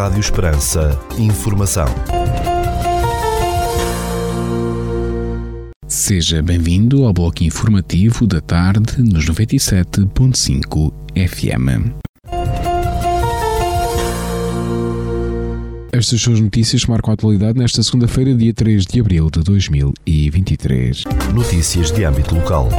Rádio Esperança. Informação. Seja bem-vindo ao bloco informativo da tarde nos 97.5 FM. Estas são as notícias marcam a atualidade nesta segunda-feira, dia 3 de abril de 2023. Notícias de âmbito local.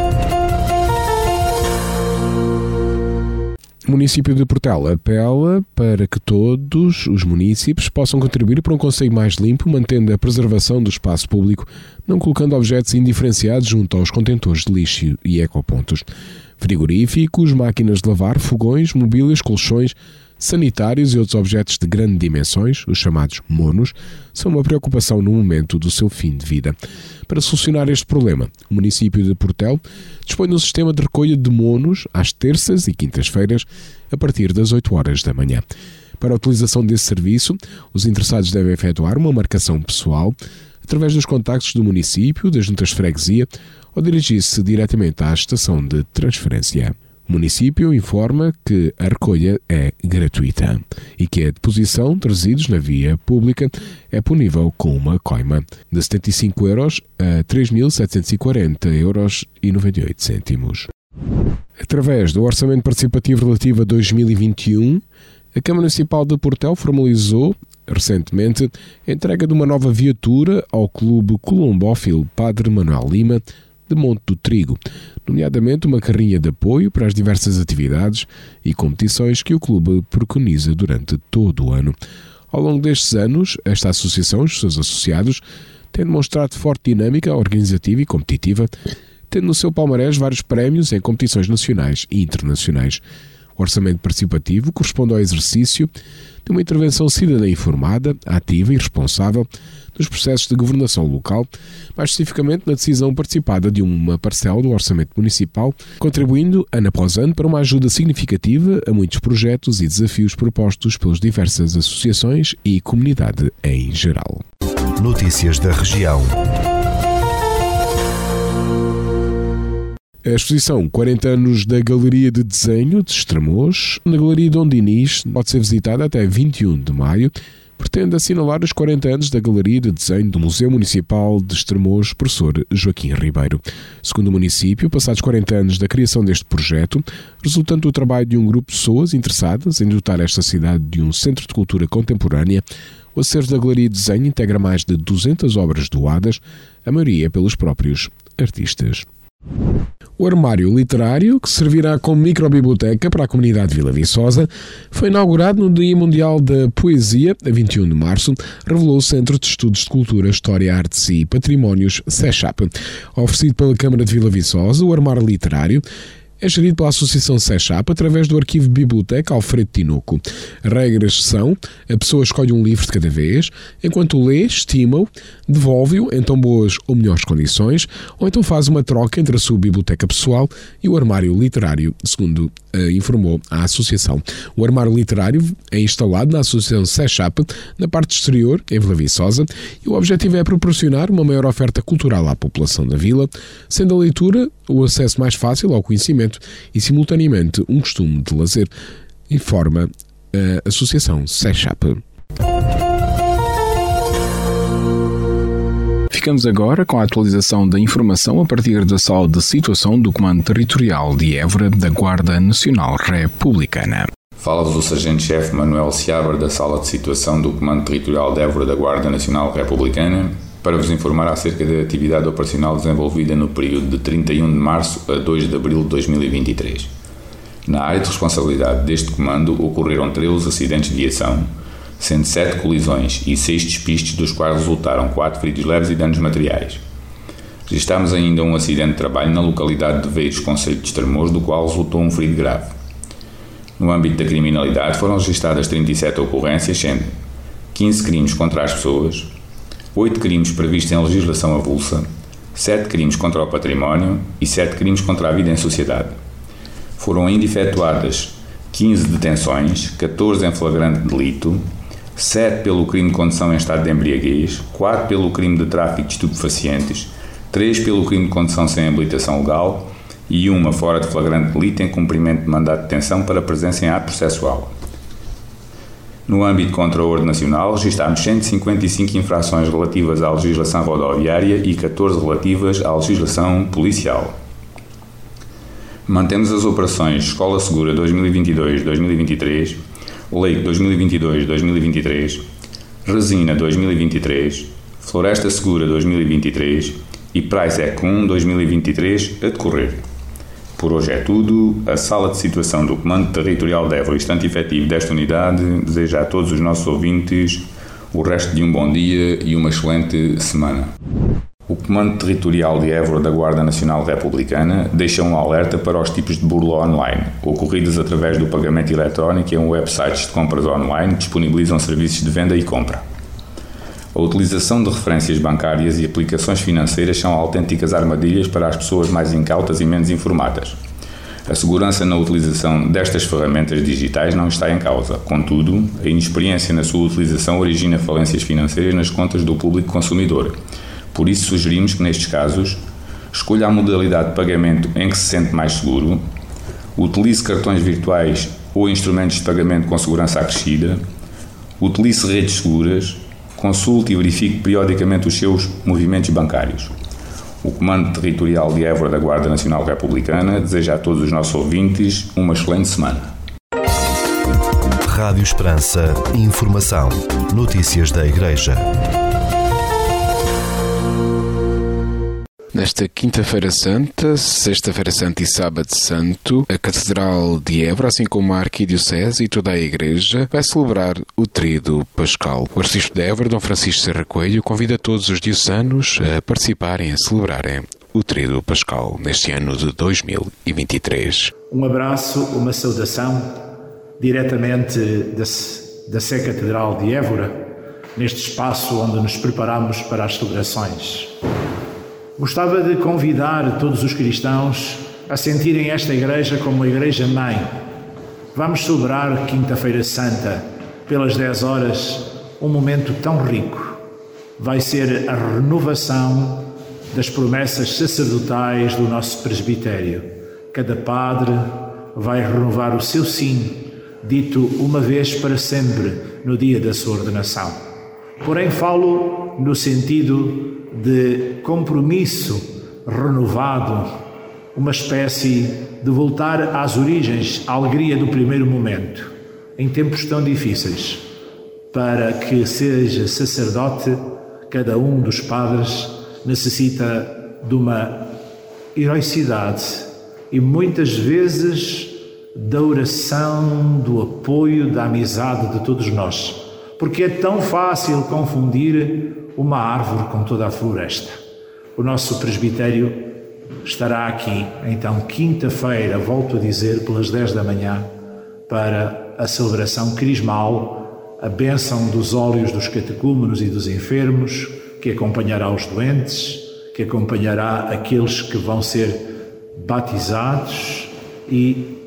O município de Portela apela para que todos os municípios possam contribuir para um conselho mais limpo, mantendo a preservação do espaço público, não colocando objetos indiferenciados junto aos contentores de lixo e ecopontos. Frigoríficos, máquinas de lavar, fogões, mobílias, colchões, sanitários e outros objetos de grandes dimensões, os chamados monos, são uma preocupação no momento do seu fim de vida. Para solucionar este problema, o município de Portel dispõe de um sistema de recolha de monos às terças e quintas-feiras, a partir das 8 horas da manhã. Para a utilização desse serviço, os interessados devem efetuar uma marcação pessoal através dos contactos do município, das juntas de freguesia ou dirigir-se diretamente à estação de transferência. Município informa que a recolha é gratuita e que a deposição de resíduos na via pública é punível com uma coima de 75 euros a 3.740 euros e 98 cêntimos. Através do Orçamento Participativo Relativo a 2021, a Câmara Municipal de Portel formalizou recentemente a entrega de uma nova viatura ao Clube Colombófilo Padre Manuel Lima de Monte do Trigo, nomeadamente uma carrinha de apoio para as diversas atividades e competições que o clube preconiza durante todo o ano. Ao longo destes anos, esta associação e os seus associados têm demonstrado forte dinâmica organizativa e competitiva, tendo no seu palmarés vários prémios em competições nacionais e internacionais. Orçamento participativo corresponde ao exercício de uma intervenção cidadã informada, ativa e responsável nos processos de governação local, mais especificamente na decisão participada de uma parcela do orçamento municipal, contribuindo ano após ano para uma ajuda significativa a muitos projetos e desafios propostos pelas diversas associações e comunidade em geral. Notícias da região. A exposição 40 anos da Galeria de Desenho de Estremoz, na Galeria Dom Dinis, pode ser visitada até 21 de maio. Pretende assinalar os 40 anos da Galeria de Desenho do Museu Municipal de Estremoz, professor Joaquim Ribeiro. Segundo o município, passados 40 anos da criação deste projeto, resultante do trabalho de um grupo de pessoas interessadas em dotar esta cidade de um centro de cultura contemporânea, o acervo da Galeria de Desenho integra mais de 200 obras doadas, a maioria pelos próprios artistas. O armário literário, que servirá como microbiblioteca para a comunidade de Vila Viçosa, foi inaugurado no Dia Mundial da Poesia, a 21 de março, revelou o Centro de Estudos de Cultura, História, Artes e Patrimónios, SECHAP. Oferecido pela Câmara de Vila Viçosa, o armário literário é gerido pela Associação SECHAP através do arquivo Biblioteca Alfredo Tinoco. Regras são: a pessoa escolhe um livro de cada vez, enquanto lê, estima-o, devolve-o em tão boas ou melhores condições, ou então faz uma troca entre a sua biblioteca pessoal e o armário literário, segundo uh, informou a Associação. O armário literário é instalado na Associação SECHAP, na parte exterior, em Vila Viçosa, e o objetivo é proporcionar uma maior oferta cultural à população da vila, sendo a leitura o acesso mais fácil ao conhecimento e, simultaneamente, um costume de lazer, informa a Associação SECHAP. Ficamos agora com a atualização da informação a partir da sala de situação do Comando Territorial de Évora da Guarda Nacional Republicana. Fala-vos o Sargento-Chefe Manuel Seabra da Sala de Situação do Comando Territorial de Évora da Guarda Nacional Republicana para vos informar acerca da atividade operacional desenvolvida no período de 31 de março a 2 de abril de 2023. Na área de responsabilidade deste comando ocorreram 13 acidentes de viação, sendo 7 colisões e 6 despistes, dos quais resultaram 4 feridos leves e danos materiais. Registámos ainda um acidente de trabalho na localidade de Veiros, Conselho de Estremoz, do qual resultou um ferido grave. No âmbito da criminalidade foram registadas 37 ocorrências, sendo 15 crimes contra as pessoas, 8 crimes previstos em legislação avulsa, 7 crimes contra o património e 7 crimes contra a vida em sociedade. Foram ainda efetuadas 15 detenções, 14 em flagrante delito, 7 pelo crime de condução em estado de embriaguez, 4 pelo crime de tráfico de estupefacientes, 3 pelo crime de condução sem habilitação legal e uma fora de flagrante delito em cumprimento de mandato de detenção para presença em ato processual. No âmbito contra a ordem nacional, registámos 155 infrações relativas à legislação rodoviária e 14 relativas à legislação policial. Mantemos as operações Escola Segura 2022-2023, Lei 2022-2023, Resina 2023, Floresta Segura 2023 e Price Econ 2023 a decorrer. Por hoje é tudo. A sala de situação do Comando Territorial de Évora, instante efetivo desta unidade, deseja a todos os nossos ouvintes o resto de um bom dia e uma excelente semana. O Comando Territorial de Évora da Guarda Nacional Republicana deixa um alerta para os tipos de burla online, ocorridas através do pagamento eletrónico em websites de compras online disponibilizam serviços de venda e compra. A utilização de referências bancárias e aplicações financeiras são autênticas armadilhas para as pessoas mais incautas e menos informadas. A segurança na utilização destas ferramentas digitais não está em causa. Contudo, a inexperiência na sua utilização origina falências financeiras nas contas do público consumidor. Por isso, sugerimos que, nestes casos, escolha a modalidade de pagamento em que se sente mais seguro, utilize cartões virtuais ou instrumentos de pagamento com segurança acrescida, utilize redes seguras consulte e verifique periodicamente os seus movimentos bancários. O Comando Territorial de Évora da Guarda Nacional Republicana deseja a todos os nossos ouvintes uma excelente semana. Rádio Esperança. Informação. Notícias da Igreja. Nesta Quinta-feira Santa, Sexta-feira Santa e Sábado Santo, a Catedral de Évora, assim como a Arquidiocese e toda a Igreja, vai celebrar o Tríduo Pascal. O arcebispo de Évora, Dom Francisco Serra Coelho, convida todos os diocesanos a participarem, a celebrarem o Tríduo Pascal neste ano de 2023. Um abraço, uma saudação diretamente da, da Sé Catedral de Évora, neste espaço onde nos preparamos para as celebrações. Gostava de convidar todos os cristãos a sentirem esta igreja como uma igreja mãe. Vamos celebrar Quinta-feira Santa, pelas 10 horas, um momento tão rico. Vai ser a renovação das promessas sacerdotais do nosso presbitério. Cada padre vai renovar o seu sim, dito uma vez para sempre no dia da sua ordenação. Porém, falo no sentido de compromisso renovado, uma espécie de voltar às origens, à alegria do primeiro momento, em tempos tão difíceis, para que seja sacerdote, cada um dos padres necessita de uma heroicidade e muitas vezes da oração, do apoio, da amizade de todos nós, porque é tão fácil confundir uma árvore com toda a floresta. O nosso presbitério estará aqui, então, quinta-feira, volto a dizer, pelas 10 da manhã, para a celebração crismal, a bênção dos óleos dos catecúmenos e dos enfermos, que acompanhará os doentes, que acompanhará aqueles que vão ser batizados e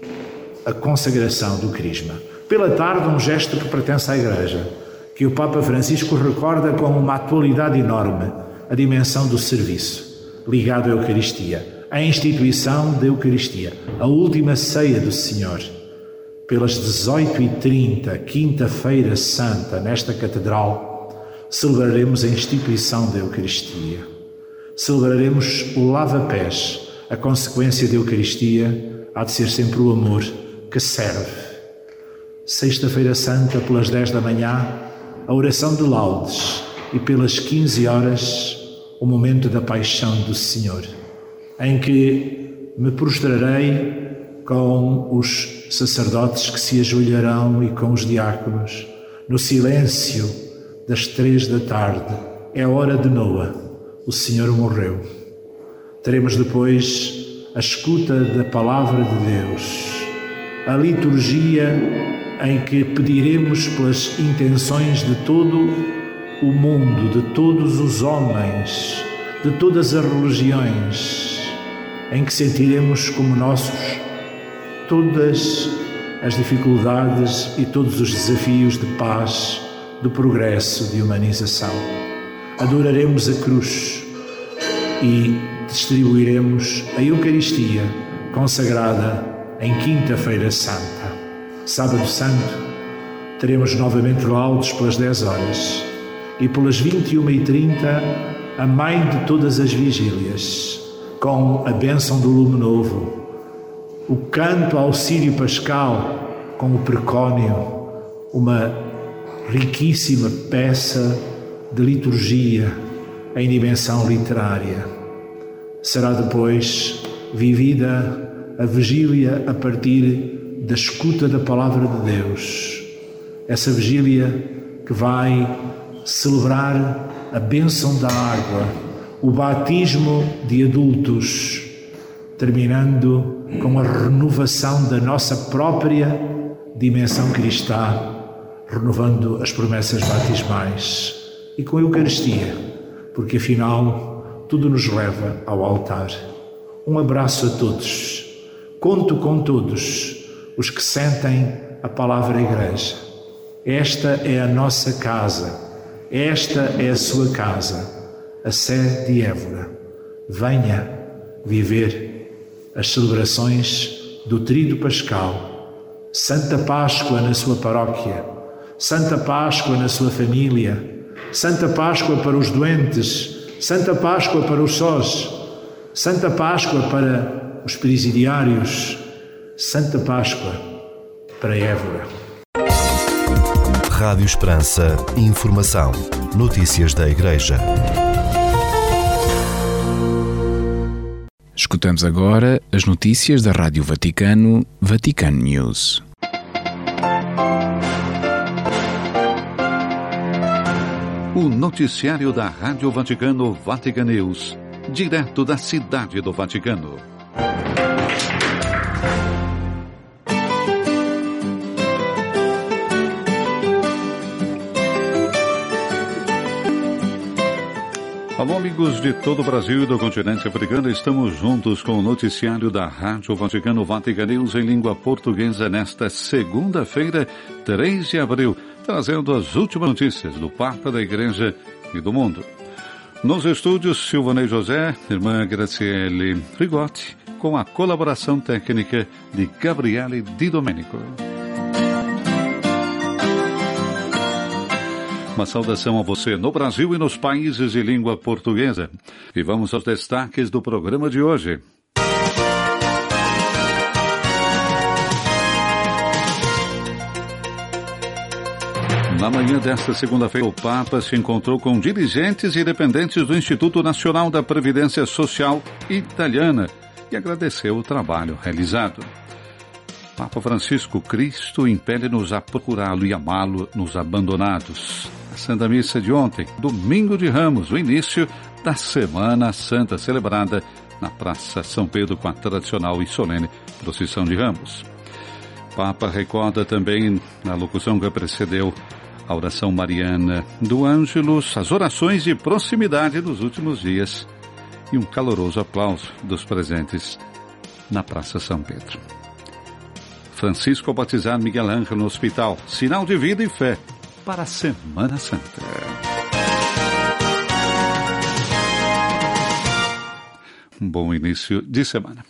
a consagração do Crisma. Pela tarde, um gesto que pertence à Igreja que o Papa Francisco recorda como uma atualidade enorme a dimensão do serviço, ligado à Eucaristia, à instituição da Eucaristia, a última ceia do Senhor. Pelas 18h30, quinta-feira santa, nesta catedral, celebraremos a instituição da Eucaristia. Celebraremos o lava-pés, a consequência da Eucaristia há de ser sempre o amor que serve. Sexta-feira Santa, pelas 10 da manhã, a oração de laudes e pelas 15 horas o momento da paixão do Senhor, em que me prostrarei com os sacerdotes que se ajoelharão e com os diáconos no silêncio das três da tarde. É a hora de Noa. O Senhor morreu. Teremos depois a escuta da palavra de Deus, a liturgia em que pediremos pelas intenções de todo o mundo, de todos os homens, de todas as religiões, em que sentiremos como nossos todas as dificuldades e todos os desafios de paz, de progresso, de humanização. Adoraremos a cruz e distribuiremos a Eucaristia consagrada em Quinta-feira Santa. Sábado Santo, teremos novamente laudos pelas 10 horas e pelas 21h30 a mãe de todas as vigílias, com a bênção do lume novo, o canto ao Sírio Pascal com o precónio, uma riquíssima peça de liturgia em dimensão literária. Será depois vivida a vigília a partir da escuta da palavra de Deus. Essa vigília que vai celebrar a bênção da água, o batismo de adultos, terminando com a renovação da nossa própria dimensão cristã, renovando as promessas batismais e com a Eucaristia, porque afinal tudo nos leva ao altar. Um abraço a todos. Conto com todos os que sentem a palavra Igreja. Esta é a nossa casa, esta é a sua casa, a Sé de Évora. Venha viver as celebrações do Trido Pascal, Santa Páscoa na sua paróquia, Santa Páscoa na sua família, Santa Páscoa para os doentes, Santa Páscoa para os sós, Santa Páscoa para os presidiários, Santa Páscoa para Évora. Rádio Esperança, informação, notícias da Igreja. Escutamos agora as notícias da Rádio Vaticano, Vaticano News. O noticiário da Rádio Vaticano Vatican News, direto da Cidade do Vaticano. Alô, amigos de todo o Brasil e do continente africano, estamos juntos com o noticiário da Rádio Vaticano Vatican News em língua portuguesa nesta segunda-feira, 3 de abril trazendo as últimas notícias do Papa da Igreja e do mundo. Nos estúdios, Silvanei José, irmã Graciele Rigotti, com a colaboração técnica de Gabriele Di Domenico. Uma saudação a você no Brasil e nos países de língua portuguesa. E vamos aos destaques do programa de hoje. Na manhã desta segunda-feira, o Papa se encontrou com dirigentes e dependentes do Instituto Nacional da Previdência Social Italiana e agradeceu o trabalho realizado. Papa Francisco Cristo impele-nos a procurá-lo e amá-lo nos abandonados. Santa Missa de ontem, domingo de Ramos, o início da Semana Santa celebrada na Praça São Pedro com a tradicional e solene procissão de Ramos. Papa recorda também na locução que precedeu a oração mariana do Ângelus, as orações de proximidade dos últimos dias e um caloroso aplauso dos presentes na Praça São Pedro. Francisco batizar Miguel Ângelo no hospital, sinal de vida e fé para a Semana Santa. Um bom início de semana.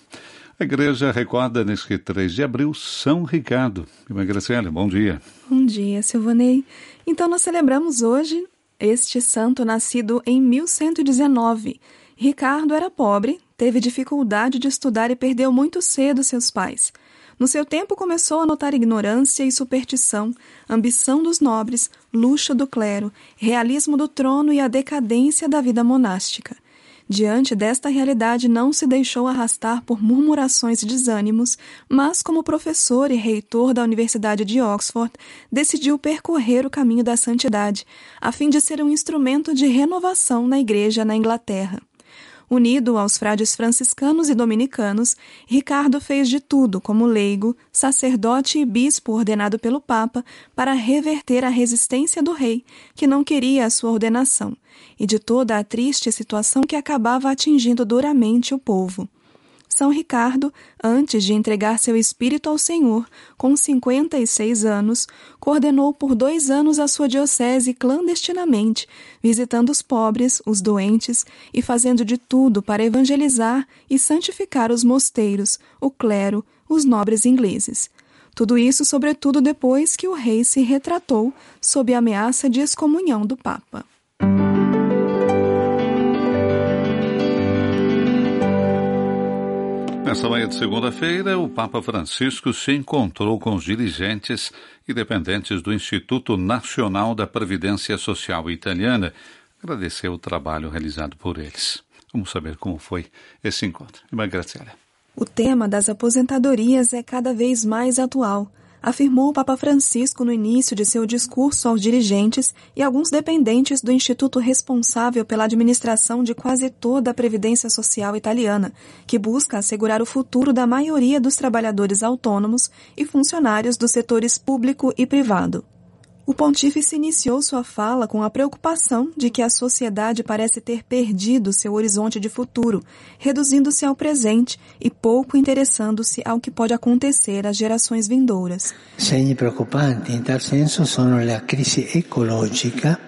A igreja recorda neste 3 de abril São Ricardo. Irmã Graciela, bom dia. Bom dia, Silvanei. Então nós celebramos hoje este santo nascido em 1119. Ricardo era pobre, teve dificuldade de estudar e perdeu muito cedo seus pais. No seu tempo começou a notar ignorância e superstição, ambição dos nobres, luxo do clero, realismo do trono e a decadência da vida monástica. Diante desta realidade, não se deixou arrastar por murmurações e desânimos, mas, como professor e reitor da Universidade de Oxford, decidiu percorrer o caminho da santidade, a fim de ser um instrumento de renovação na Igreja na Inglaterra. Unido aos frades franciscanos e dominicanos, Ricardo fez de tudo como leigo, sacerdote e bispo ordenado pelo Papa para reverter a resistência do rei, que não queria a sua ordenação, e de toda a triste situação que acabava atingindo duramente o povo. São Ricardo, antes de entregar seu espírito ao Senhor, com 56 anos, coordenou por dois anos a sua diocese clandestinamente, visitando os pobres, os doentes e fazendo de tudo para evangelizar e santificar os mosteiros, o clero, os nobres ingleses. Tudo isso, sobretudo, depois que o rei se retratou sob a ameaça de excomunhão do Papa. Nessa manhã de segunda-feira, o Papa Francisco se encontrou com os dirigentes e dependentes do Instituto Nacional da Previdência Social Italiana. Agradeceu o trabalho realizado por eles. Vamos saber como foi esse encontro. Irmã Graciela. O tema das aposentadorias é cada vez mais atual afirmou o Papa Francisco no início de seu discurso aos dirigentes e alguns dependentes do instituto responsável pela administração de quase toda a Previdência Social italiana, que busca assegurar o futuro da maioria dos trabalhadores autônomos e funcionários dos setores público e privado. O pontífice iniciou sua fala com a preocupação de que a sociedade parece ter perdido seu horizonte de futuro, reduzindo-se ao presente e pouco interessando-se ao que pode acontecer às gerações vindouras. Segni preoccupanti in tal senso sono la crisi ecologica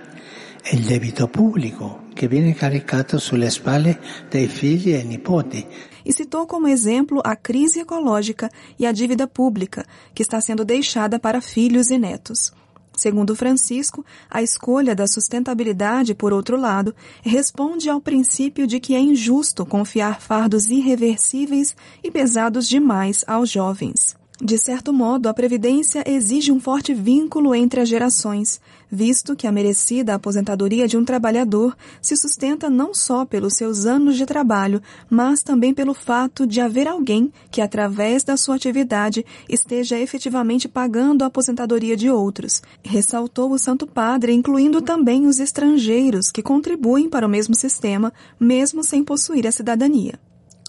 e il debito pubblico che viene caricato sulle spalle dei figli e nipoti e citou como exemplo a crise ecológica e a dívida pública, que está sendo deixada para filhos e netos. Segundo Francisco, a escolha da sustentabilidade, por outro lado, responde ao princípio de que é injusto confiar fardos irreversíveis e pesados demais aos jovens. De certo modo, a Previdência exige um forte vínculo entre as gerações, visto que a merecida aposentadoria de um trabalhador se sustenta não só pelos seus anos de trabalho, mas também pelo fato de haver alguém que, através da sua atividade, esteja efetivamente pagando a aposentadoria de outros, ressaltou o Santo Padre, incluindo também os estrangeiros que contribuem para o mesmo sistema, mesmo sem possuir a cidadania.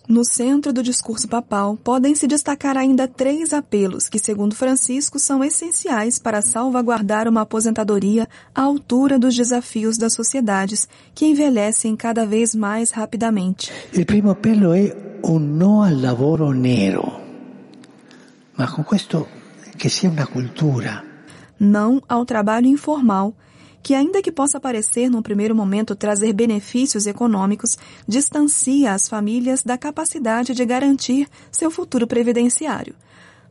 No centro do discurso papal, podem se destacar ainda três apelos que, segundo Francisco, são essenciais para salvaguardar uma aposentadoria à altura dos desafios das sociedades que envelhecem cada vez mais rapidamente. O primeiro apelo é um não ao lavoro nero, mas com questo que seja uma cultura. Não ao trabalho informal, que, ainda que possa parecer num primeiro momento trazer benefícios econômicos, distancia as famílias da capacidade de garantir seu futuro previdenciário.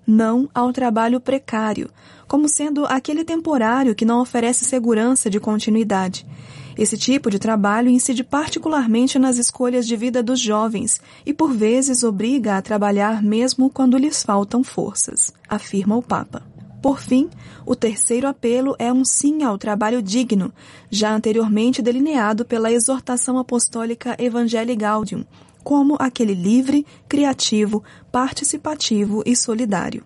Não ao trabalho precário, como sendo aquele temporário que não oferece segurança de continuidade. Esse tipo de trabalho incide particularmente nas escolhas de vida dos jovens e, por vezes, obriga a trabalhar mesmo quando lhes faltam forças, afirma o Papa. Por fim, o terceiro apelo é um sim ao trabalho digno, já anteriormente delineado pela exortação apostólica Evangelii Gaudium, como aquele livre, criativo, participativo e solidário.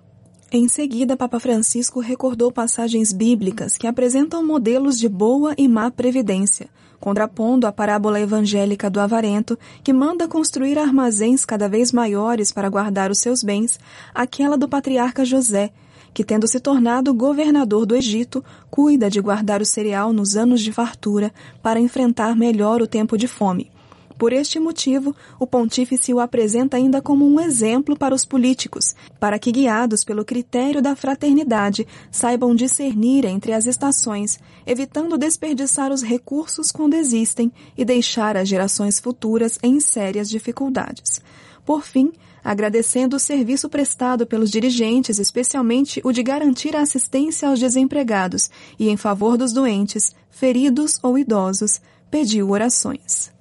Em seguida, Papa Francisco recordou passagens bíblicas que apresentam modelos de boa e má previdência, contrapondo a parábola evangélica do avarento, que manda construir armazéns cada vez maiores para guardar os seus bens, àquela do patriarca José, que, tendo se tornado governador do Egito, cuida de guardar o cereal nos anos de fartura para enfrentar melhor o tempo de fome. Por este motivo, o pontífice o apresenta ainda como um exemplo para os políticos, para que, guiados pelo critério da fraternidade, saibam discernir entre as estações, evitando desperdiçar os recursos quando existem e deixar as gerações futuras em sérias dificuldades. Por fim, agradecendo o serviço prestado pelos dirigentes, especialmente o de garantir a assistência aos desempregados e em favor dos doentes, feridos ou idosos, pediu orações.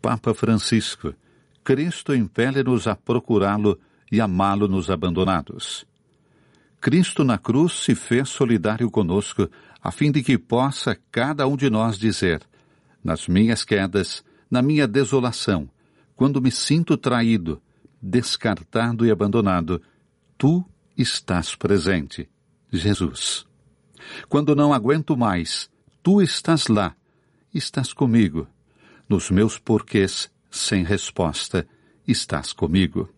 Papa Francisco, Cristo impele-nos a procurá-lo e amá-lo nos abandonados. Cristo na cruz se fez solidário conosco a fim de que possa cada um de nós dizer: nas minhas quedas, na minha desolação, quando me sinto traído, descartado e abandonado, tu estás presente, Jesus. Quando não aguento mais, tu estás lá, estás comigo. Nos meus porquês, sem resposta, estás comigo.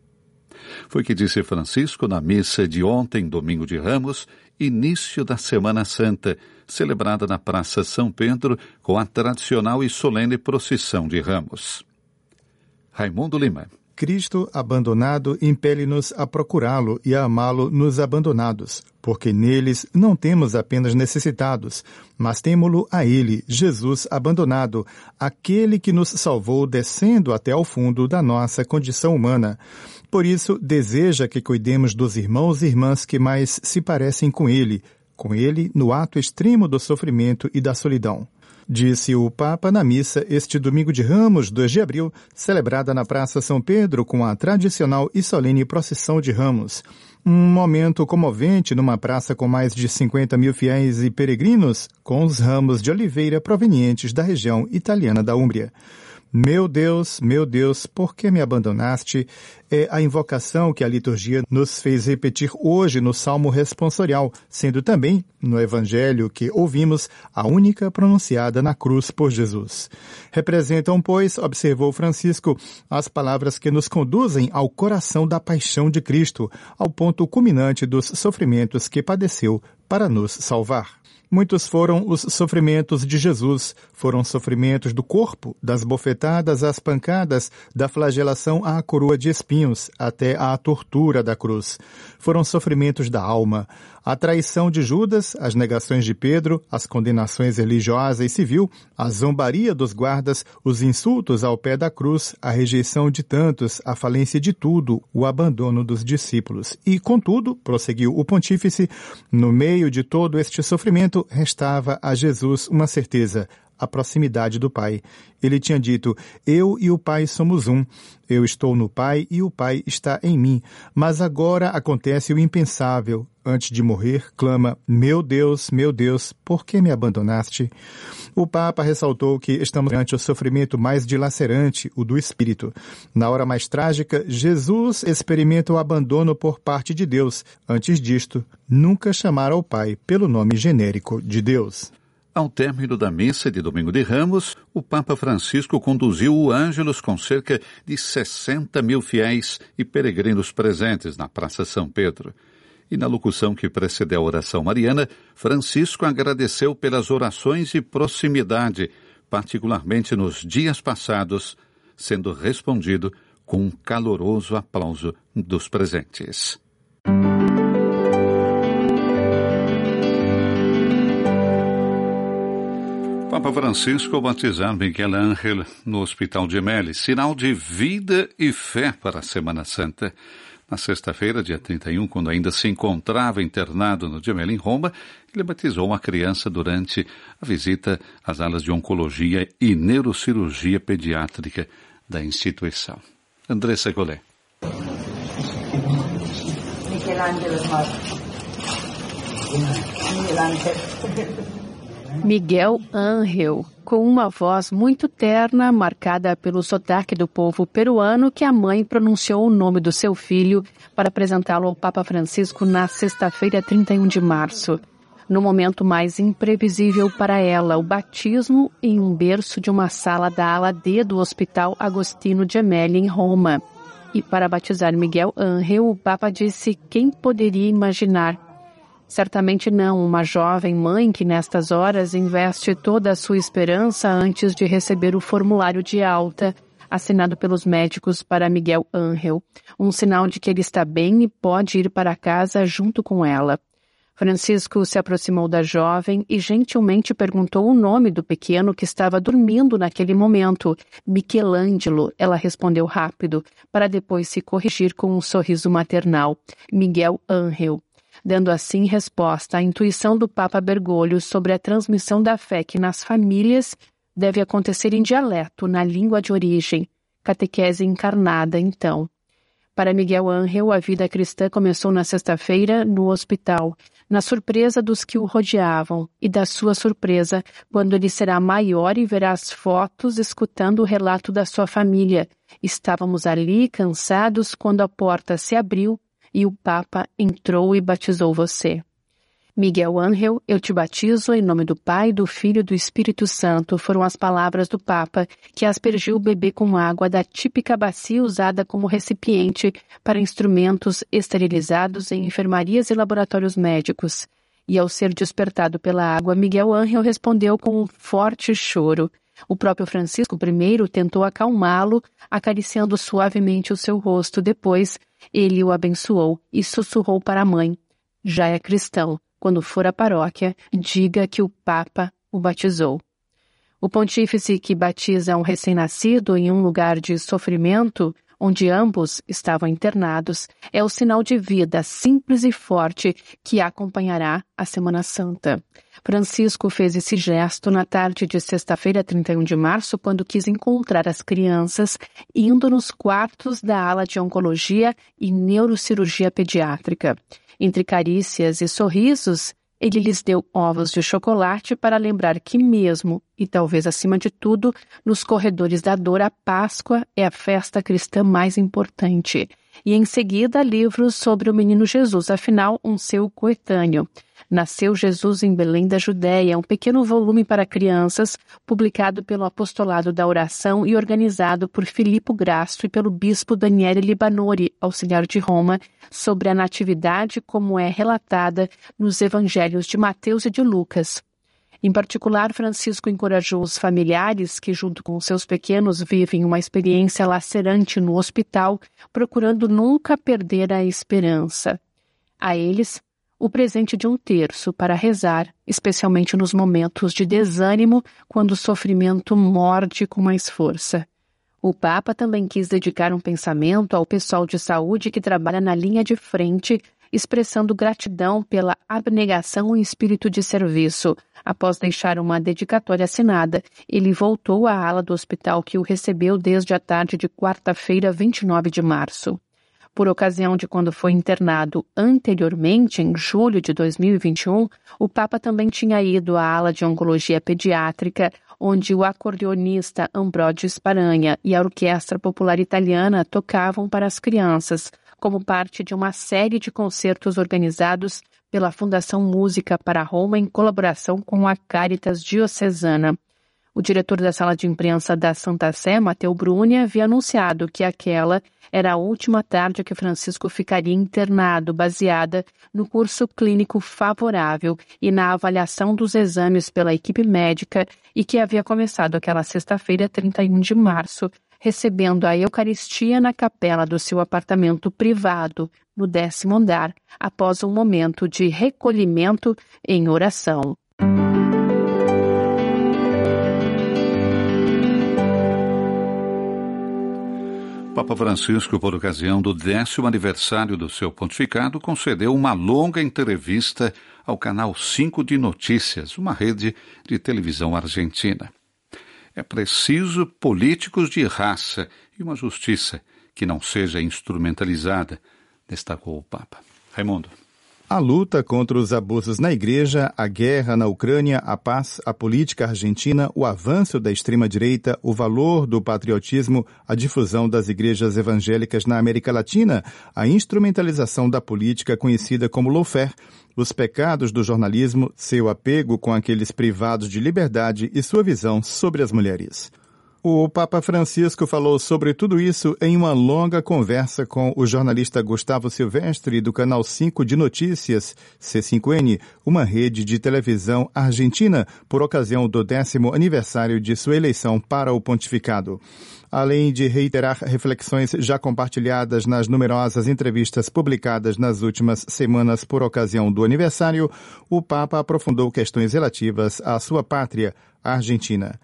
Foi que disse Francisco na missa de ontem, domingo de Ramos, início da Semana Santa, celebrada na Praça São Pedro com a tradicional e solene procissão de ramos. Raimundo Lima. Cristo abandonado impele-nos a procurá-lo e a amá-lo nos abandonados, porque neles não temos apenas necessitados, mas temo-lo a ele, Jesus abandonado, aquele que nos salvou descendo até ao fundo da nossa condição humana. Por isso, deseja que cuidemos dos irmãos e irmãs que mais se parecem com ele, com ele no ato extremo do sofrimento e da solidão. Disse o Papa na missa este domingo de Ramos, 2 de abril, celebrada na Praça São Pedro com a tradicional e solene procissão de Ramos. Um momento comovente numa praça com mais de 50 mil fiéis e peregrinos, com os ramos de oliveira provenientes da região italiana da Úmbria. Meu Deus, meu Deus, por que me abandonaste? É a invocação que a liturgia nos fez repetir hoje no Salmo responsorial, sendo também, no Evangelho que ouvimos, a única pronunciada na cruz por Jesus. Representam, pois, observou Francisco, as palavras que nos conduzem ao coração da paixão de Cristo, ao ponto culminante dos sofrimentos que padeceu para nos salvar. Muitos foram os sofrimentos de Jesus. Foram sofrimentos do corpo, das bofetadas às pancadas, da flagelação à coroa de espinhos, até à tortura da cruz. Foram sofrimentos da alma. A traição de Judas, as negações de Pedro, as condenações religiosa e civil, a zombaria dos guardas, os insultos ao pé da cruz, a rejeição de tantos, a falência de tudo, o abandono dos discípulos. E, contudo, prosseguiu o pontífice, no meio de todo este sofrimento, restava a Jesus uma certeza, a proximidade do Pai. Ele tinha dito: Eu e o Pai somos um. Eu estou no Pai e o Pai está em mim. Mas agora acontece o impensável. Antes de morrer, clama: Meu Deus, meu Deus, por que me abandonaste? O Papa ressaltou que estamos diante o sofrimento mais dilacerante, o do espírito. Na hora mais trágica, Jesus experimenta o abandono por parte de Deus. Antes disto, nunca chamara ao Pai pelo nome genérico de Deus. Ao término da missa de Domingo de Ramos, o Papa Francisco conduziu o Ângelus com cerca de 60 mil fiéis e peregrinos presentes na Praça São Pedro. E na locução que precedeu a oração mariana, Francisco agradeceu pelas orações e proximidade, particularmente nos dias passados, sendo respondido com um caloroso aplauso dos presentes. Papa Francisco batizar Miguel Ángel no Hospital de Gemelli, sinal de vida e fé para a Semana Santa. Na sexta-feira, dia 31, quando ainda se encontrava internado no Gemelli, em Roma, ele batizou uma criança durante a visita às alas de oncologia e neurocirurgia pediátrica da instituição. Andressa Golé. Michelangelo Michelangelo. Miguel Angel, com uma voz muito terna, marcada pelo sotaque do povo peruano, que a mãe pronunciou o nome do seu filho para apresentá-lo ao Papa Francisco na sexta-feira, 31 de março. No momento mais imprevisível para ela, o batismo em um berço de uma sala da ala D do Hospital Agostino Gemelli, em Roma. E para batizar Miguel Angel, o Papa disse quem poderia imaginar Certamente não uma jovem mãe que nestas horas investe toda a sua esperança antes de receber o formulário de alta assinado pelos médicos para Miguel Angel, um sinal de que ele está bem e pode ir para casa junto com ela. Francisco se aproximou da jovem e gentilmente perguntou o nome do pequeno que estava dormindo naquele momento. Michelangelo, ela respondeu rápido, para depois se corrigir com um sorriso maternal. Miguel Angel dando assim resposta à intuição do Papa Bergoglio sobre a transmissão da fé que nas famílias deve acontecer em dialeto, na língua de origem, catequese encarnada, então. Para Miguel Angel, a vida cristã começou na sexta-feira no hospital, na surpresa dos que o rodeavam e da sua surpresa quando ele será maior e verá as fotos escutando o relato da sua família. Estávamos ali, cansados, quando a porta se abriu e o Papa entrou e batizou você. Miguel Angel, eu te batizo em nome do Pai, do Filho e do Espírito Santo, foram as palavras do Papa, que aspergiu o bebê com água da típica bacia usada como recipiente para instrumentos esterilizados em enfermarias e laboratórios médicos. E ao ser despertado pela água, Miguel Angel respondeu com um forte choro. O próprio Francisco primeiro tentou acalmá-lo, acariciando suavemente o seu rosto. Depois, ele o abençoou e sussurrou para a mãe: Já é cristão. Quando for à paróquia, diga que o Papa o batizou. O pontífice que batiza um recém-nascido em um lugar de sofrimento, onde ambos estavam internados, é o sinal de vida simples e forte que acompanhará a Semana Santa. Francisco fez esse gesto na tarde de sexta-feira, 31 de março, quando quis encontrar as crianças indo nos quartos da ala de oncologia e neurocirurgia pediátrica. Entre carícias e sorrisos, ele lhes deu ovos de chocolate para lembrar que, mesmo, e talvez acima de tudo, nos corredores da dor, a Páscoa é a festa cristã mais importante. E em seguida, livros sobre o menino Jesus, afinal, um seu coetâneo. Nasceu Jesus em Belém da Judéia, um pequeno volume para crianças, publicado pelo Apostolado da Oração e organizado por Filippo Grasto e pelo bispo Daniele Libanori, auxiliar de Roma, sobre a natividade como é relatada nos evangelhos de Mateus e de Lucas. Em particular, Francisco encorajou os familiares que, junto com seus pequenos, vivem uma experiência lacerante no hospital, procurando nunca perder a esperança. A eles, o presente de um terço para rezar, especialmente nos momentos de desânimo, quando o sofrimento morde com mais força. O Papa também quis dedicar um pensamento ao pessoal de saúde que trabalha na linha de frente, expressando gratidão pela abnegação e espírito de serviço. Após deixar uma dedicatória assinada, ele voltou à ala do hospital que o recebeu desde a tarde de quarta-feira, 29 de março por ocasião de quando foi internado anteriormente, em julho de 2021, o Papa também tinha ido à ala de oncologia pediátrica, onde o acordeonista Ambrogio Sparanha e a Orquestra Popular Italiana tocavam para as crianças, como parte de uma série de concertos organizados pela Fundação Música para Roma em colaboração com a Caritas Diocesana. O diretor da sala de imprensa da Santa Sé, Mateu Bruni, havia anunciado que aquela era a última tarde que Francisco ficaria internado, baseada no curso clínico favorável e na avaliação dos exames pela equipe médica e que havia começado aquela sexta-feira, 31 de março, recebendo a Eucaristia na capela do seu apartamento privado, no décimo andar, após um momento de recolhimento em oração. Papa Francisco, por ocasião do décimo aniversário do seu pontificado, concedeu uma longa entrevista ao canal 5 de Notícias, uma rede de televisão argentina. É preciso políticos de raça e uma justiça que não seja instrumentalizada, destacou o Papa. Raimundo. A luta contra os abusos na igreja, a guerra na Ucrânia, a paz, a política argentina, o avanço da extrema-direita, o valor do patriotismo, a difusão das igrejas evangélicas na América Latina, a instrumentalização da política conhecida como lawfare, os pecados do jornalismo, seu apego com aqueles privados de liberdade e sua visão sobre as mulheres. O Papa Francisco falou sobre tudo isso em uma longa conversa com o jornalista Gustavo Silvestre do canal 5 de Notícias, C5N, uma rede de televisão argentina, por ocasião do décimo aniversário de sua eleição para o pontificado. Além de reiterar reflexões já compartilhadas nas numerosas entrevistas publicadas nas últimas semanas por ocasião do aniversário, o Papa aprofundou questões relativas à sua pátria, a Argentina.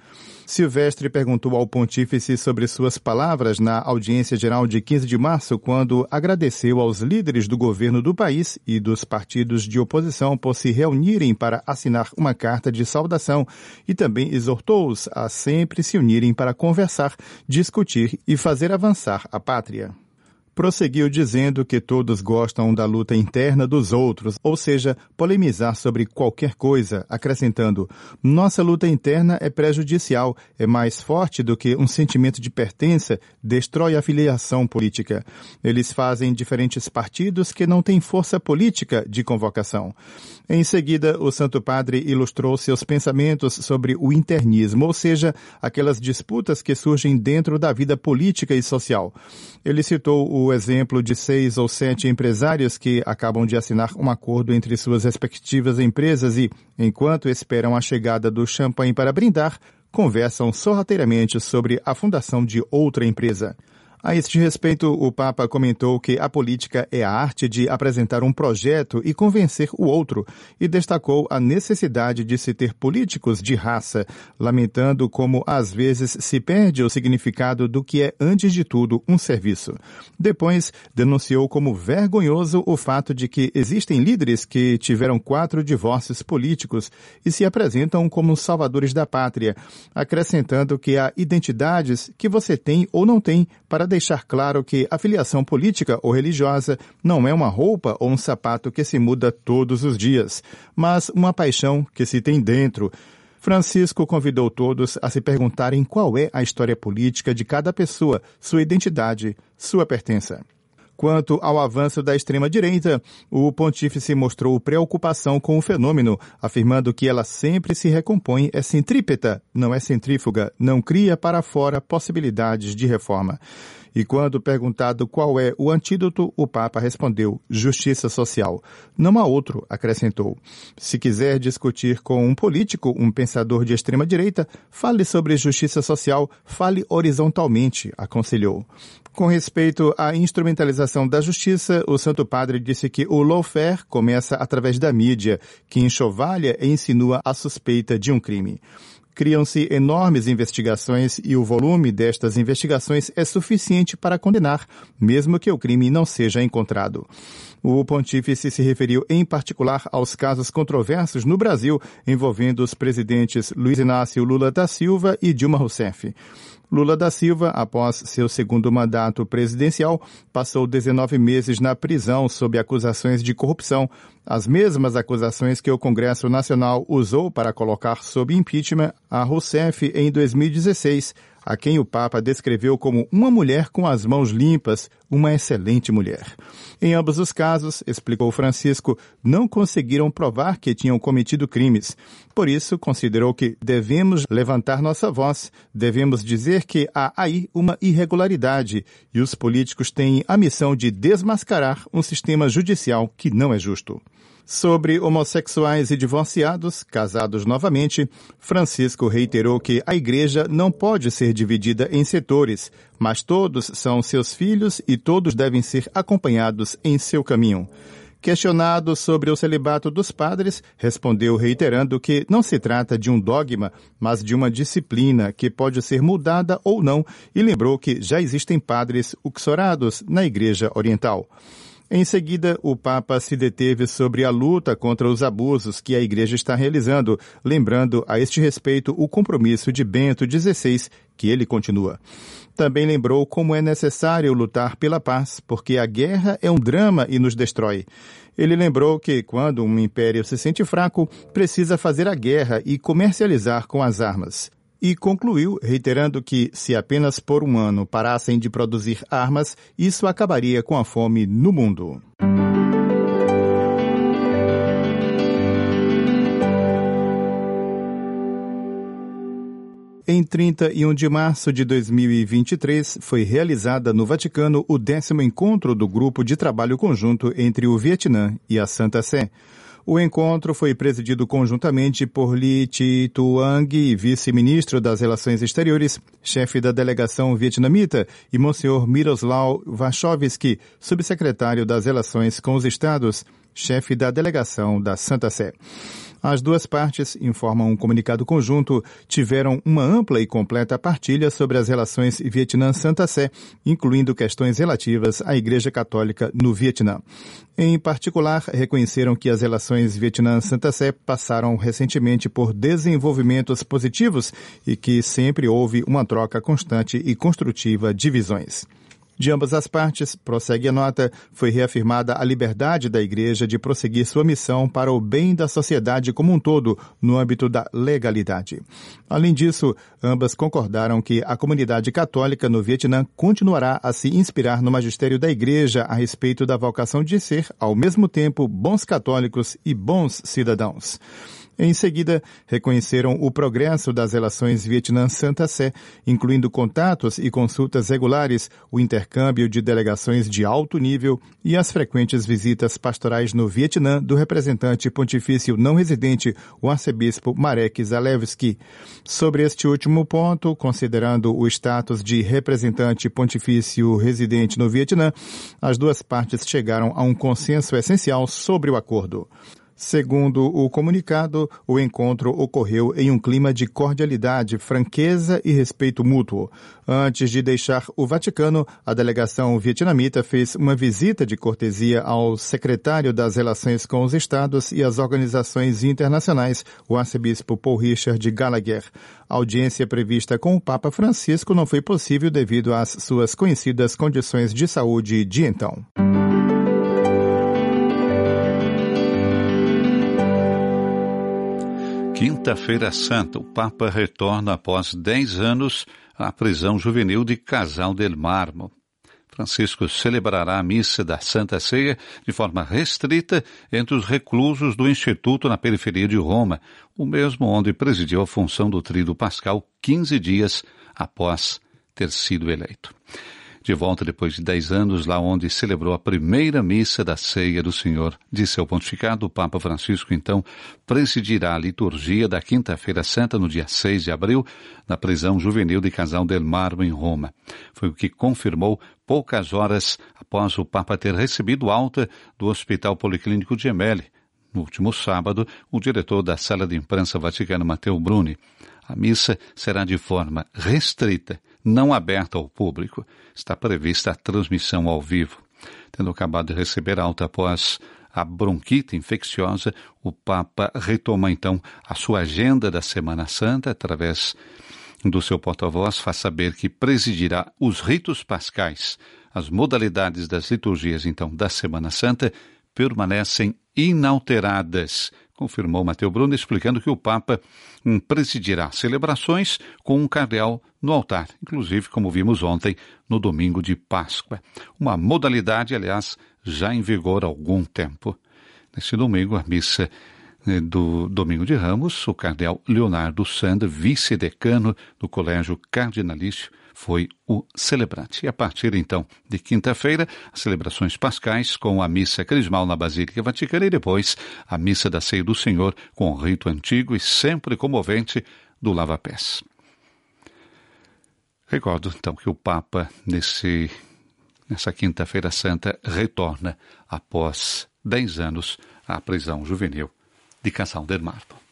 Silvestre perguntou ao pontífice sobre suas palavras na audiência geral de 15 de março, quando agradeceu aos líderes do governo do país e dos partidos de oposição por se reunirem para assinar uma carta de saudação e também exortou-os a sempre se unirem para conversar, discutir e fazer avançar a pátria prosseguiu dizendo que todos gostam da luta interna dos outros, ou seja, polemizar sobre qualquer coisa, acrescentando: nossa luta interna é prejudicial, é mais forte do que um sentimento de pertença, destrói a filiação política. Eles fazem diferentes partidos que não têm força política de convocação. Em seguida, o Santo Padre ilustrou seus pensamentos sobre o internismo, ou seja, aquelas disputas que surgem dentro da vida política e social. Ele citou o exemplo de seis ou sete empresários que acabam de assinar um acordo entre suas respectivas empresas e, enquanto esperam a chegada do champanhe para brindar, conversam sorrateiramente sobre a fundação de outra empresa. A este respeito, o Papa comentou que a política é a arte de apresentar um projeto e convencer o outro, e destacou a necessidade de se ter políticos de raça, lamentando como às vezes se perde o significado do que é, antes de tudo, um serviço. Depois, denunciou como vergonhoso o fato de que existem líderes que tiveram quatro divórcios políticos e se apresentam como salvadores da pátria, acrescentando que há identidades que você tem ou não tem para deixar claro que a filiação política ou religiosa não é uma roupa ou um sapato que se muda todos os dias, mas uma paixão que se tem dentro. Francisco convidou todos a se perguntarem qual é a história política de cada pessoa, sua identidade, sua pertença. Quanto ao avanço da extrema-direita, o pontífice mostrou preocupação com o fenômeno, afirmando que ela sempre se recompõe, é centrípeta, não é centrífuga, não cria para fora possibilidades de reforma. E quando perguntado qual é o antídoto, o Papa respondeu: justiça social. Não há outro, acrescentou. Se quiser discutir com um político, um pensador de extrema direita, fale sobre justiça social, fale horizontalmente, aconselhou. Com respeito à instrumentalização da justiça, o Santo Padre disse que o lawfare começa através da mídia, que enxovalha e insinua a suspeita de um crime criam-se enormes investigações e o volume destas investigações é suficiente para condenar, mesmo que o crime não seja encontrado. O pontífice se referiu em particular aos casos controversos no Brasil envolvendo os presidentes Luiz Inácio Lula da Silva e Dilma Rousseff. Lula da Silva, após seu segundo mandato presidencial, passou 19 meses na prisão sob acusações de corrupção, as mesmas acusações que o Congresso Nacional usou para colocar sob impeachment a Rousseff em 2016, a quem o Papa descreveu como uma mulher com as mãos limpas, uma excelente mulher. Em ambos os casos, explicou Francisco, não conseguiram provar que tinham cometido crimes. Por isso, considerou que devemos levantar nossa voz, devemos dizer que há aí uma irregularidade e os políticos têm a missão de desmascarar um sistema judicial que não é justo. Sobre homossexuais e divorciados, casados novamente, Francisco reiterou que a igreja não pode ser dividida em setores, mas todos são seus filhos e todos devem ser acompanhados em seu caminho. Questionado sobre o celibato dos padres, respondeu reiterando que não se trata de um dogma, mas de uma disciplina que pode ser mudada ou não, e lembrou que já existem padres uxorados na Igreja Oriental. Em seguida, o Papa se deteve sobre a luta contra os abusos que a Igreja está realizando, lembrando a este respeito o compromisso de Bento XVI, que ele continua. Também lembrou como é necessário lutar pela paz, porque a guerra é um drama e nos destrói. Ele lembrou que, quando um império se sente fraco, precisa fazer a guerra e comercializar com as armas e concluiu, reiterando que, se apenas por um ano parassem de produzir armas, isso acabaria com a fome no mundo. Em 31 de março de 2023, foi realizada no Vaticano o décimo encontro do Grupo de Trabalho Conjunto entre o Vietnã e a Santa Sé. O encontro foi presidido conjuntamente por Li Chi-tuang, vice-ministro das Relações Exteriores, chefe da delegação vietnamita, e Monsenhor Miroslav Wachowski, subsecretário das Relações com os Estados, chefe da delegação da Santa Sé. As duas partes, informam um comunicado conjunto, tiveram uma ampla e completa partilha sobre as relações Vietnã-Santa Sé, incluindo questões relativas à Igreja Católica no Vietnã. Em particular, reconheceram que as relações Vietnã-Santa Sé passaram recentemente por desenvolvimentos positivos e que sempre houve uma troca constante e construtiva de visões. De ambas as partes, prossegue a nota, foi reafirmada a liberdade da Igreja de prosseguir sua missão para o bem da sociedade como um todo, no âmbito da legalidade. Além disso, ambas concordaram que a comunidade católica no Vietnã continuará a se inspirar no magistério da Igreja a respeito da vocação de ser, ao mesmo tempo, bons católicos e bons cidadãos. Em seguida, reconheceram o progresso das relações Vietnã-Santa Sé, incluindo contatos e consultas regulares, o intercâmbio de delegações de alto nível e as frequentes visitas pastorais no Vietnã do representante pontifício não residente, o arcebispo Marek Zalewski. Sobre este último ponto, considerando o status de representante pontifício residente no Vietnã, as duas partes chegaram a um consenso essencial sobre o acordo. Segundo o comunicado, o encontro ocorreu em um clima de cordialidade, franqueza e respeito mútuo. Antes de deixar o Vaticano, a delegação vietnamita fez uma visita de cortesia ao secretário das Relações com os Estados e as organizações internacionais, o arcebispo Paul Richard Gallagher. A audiência prevista com o Papa Francisco não foi possível devido às suas conhecidas condições de saúde de então. Quinta-feira Santa, o Papa retorna após 10 anos à prisão juvenil de Casal del Marmo. Francisco celebrará a missa da Santa Ceia de forma restrita entre os reclusos do Instituto na periferia de Roma, o mesmo onde presidiu a função do Tríduo Pascal 15 dias após ter sido eleito de volta depois de dez anos, lá onde celebrou a primeira missa da ceia do Senhor. De seu pontificado, o Papa Francisco, então, presidirá a liturgia da Quinta-feira Santa no dia 6 de abril, na prisão juvenil de Casal del Marmo, em Roma. Foi o que confirmou poucas horas após o Papa ter recebido alta do Hospital Policlínico de Gemelli. No último sábado, o diretor da Sala de Imprensa Vaticana, Matteo Bruni, a missa será de forma restrita não aberta ao público. Está prevista a transmissão ao vivo. Tendo acabado de receber alta após a bronquite infecciosa, o Papa retoma então a sua agenda da Semana Santa através do seu porta-voz, faz saber que presidirá os ritos pascais. As modalidades das liturgias, então, da Semana Santa permanecem inalteradas, confirmou Mateu Bruno, explicando que o Papa hum, presidirá celebrações com um cardeal no altar, inclusive, como vimos ontem, no domingo de Páscoa. Uma modalidade, aliás, já em vigor há algum tempo. Neste domingo, a missa eh, do Domingo de Ramos, o cardeal Leonardo Sanda, vice-decano do Colégio Cardinalício, foi o celebrante. E a partir então de quinta-feira, as celebrações pascais com a missa crismal na Basílica Vaticana e depois a missa da Ceia do Senhor com o rito antigo e sempre comovente do lava-pés. Recordo então que o Papa nesse nessa quinta-feira santa retorna após dez anos à prisão juvenil de Casal del Marmo.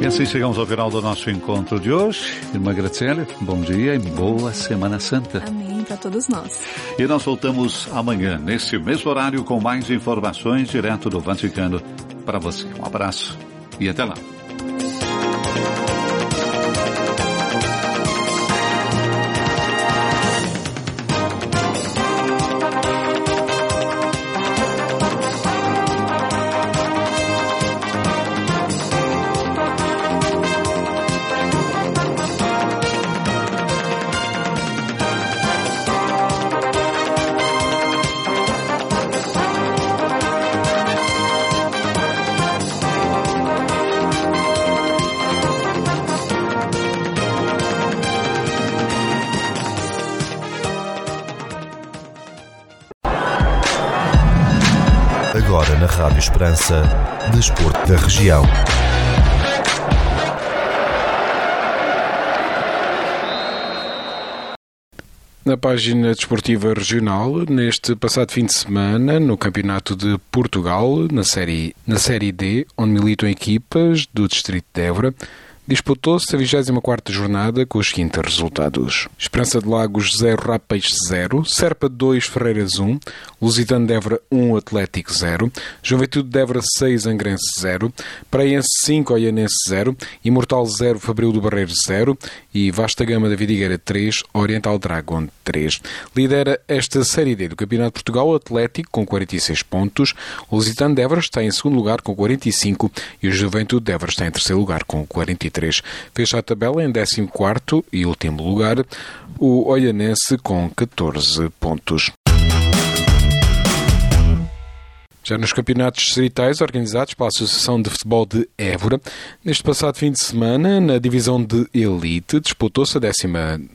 E assim chegamos ao final do nosso encontro de hoje. Irmã Graziele, bom dia e boa Semana Santa. Amém para todos nós. E nós voltamos amanhã, nesse mesmo horário, com mais informações direto do Vaticano para você. Um abraço e até lá. Rádio Esperança, Desporto da Região. Na página desportiva regional, neste passado fim de semana, no Campeonato de Portugal, na Série, na série D, onde militam equipas do Distrito de Évora, disputou-se a 24 jornada com os seguintes resultados. Esperança de Lagos 0, Rapaz 0, Serpa 2, Ferreiras 1, Lusitano de Évora 1, Atlético 0, Juventude de Évora 6, Angrense 0, Praense 5, Oianense 0, Imortal 0, Fabril do Barreiro 0 e Vasta Gama da Vidigueira 3, Oriental Dragon 3. Lidera esta Série D do Campeonato de Portugal o Atlético com 46 pontos, o Lusitano de Évora está em segundo lugar com 45 e o Juventude de Évora está em terceiro lugar com 43. 23. Fecha a tabela em 14 e último lugar o Olhanense com 14 pontos. Já nos campeonatos distritais organizados pela Associação de Futebol de Évora, neste passado fim de semana, na divisão de Elite, disputou-se a 19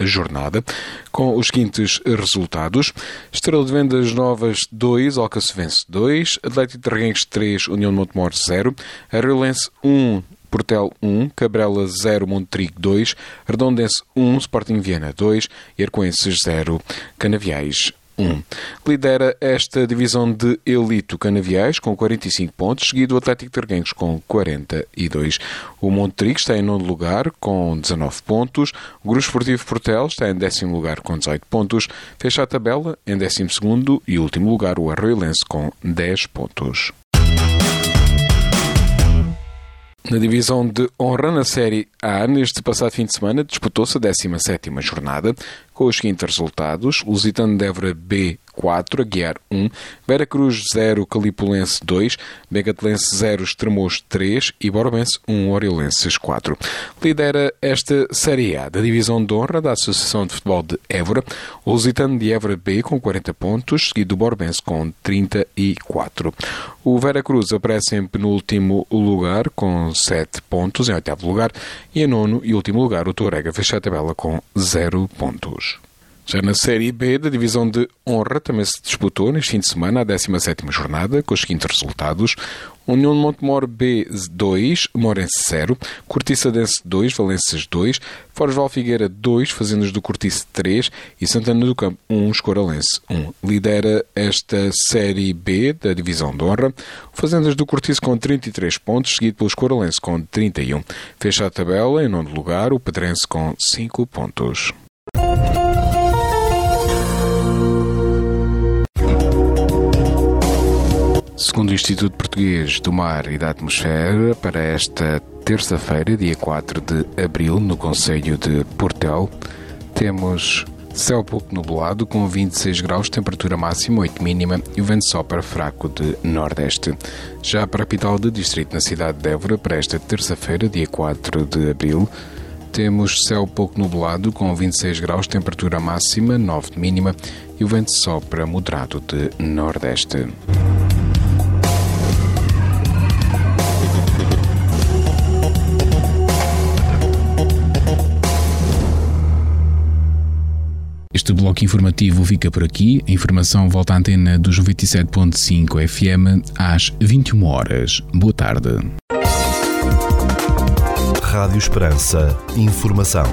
jornada, com os seguintes resultados: Estrela de Vendas Novas 2, Alcacevense 2, Atlético de Reguengos 3, União de Montemor 0, Arreolense 1, Portel 1, Cabrela 0, Montrigo 2, Redondense 1, Sporting Viana 2 e Arcoenses 0, Canaviais 1. Lidera esta divisão de elite Canaviais com 45 pontos, seguido o Atlético de Arguengos com 42. O Montrigo está em nono lugar com 19 pontos. O Grupo Esportivo Portel está em décimo lugar com 18 pontos. Fecha a tabela em décimo segundo e último lugar o Arroilense com 10 pontos. Na divisão de honra na Série A, neste passado fim de semana, disputou-se a 17 jornada, com os seguintes resultados: Lusitano de Évora B 4, Aguiar 1, Vera Cruz 0, Calipulense 2, Begatelense 0, Estremoz 3 e Borbense 1, Oriolenses 4. Lidera esta Série A da Divisão de Honra da Associação de Futebol de Évora, o Lusitano de Évora B com 40 pontos, seguido do Borbense com 34. O Vera Cruz aparece em penúltimo lugar com 7 pontos, em oitavo lugar, e em nono e último lugar o Torrega fecha a tabela com 0 pontos. Já na Série B da Divisão de Honra também se disputou neste fim de semana a 17ª jornada, com os seguintes resultados. União de Montemor B 2, Morense 0, Cortiça Dense 2, Valenças 2, Foz Val Figueira 2, Fazendas do Cortiço 3 e Santana do Campo 1, Escoralense 1. Lidera esta Série B da Divisão de Honra, Fazendas do Cortiço com 33 pontos, seguido pelo Escoralense com 31. Fecha a tabela em nono lugar o Pedrense com 5 pontos. Segundo o Instituto Português do Mar e da Atmosfera, para esta terça-feira, dia 4 de abril, no Conselho de Portel, temos céu pouco nublado, com 26 graus, temperatura máxima, 8 mínima e o vento sopra fraco de nordeste. Já para a capital do distrito, na cidade de Évora, para esta terça-feira, dia 4 de abril, temos céu pouco nublado, com 26 graus, temperatura máxima, 9 de mínima e o vento sopra moderado de nordeste. Este bloco informativo fica por aqui. A informação volta à antena dos 97.5 FM às 21 horas. Boa tarde. Rádio Esperança. Informação.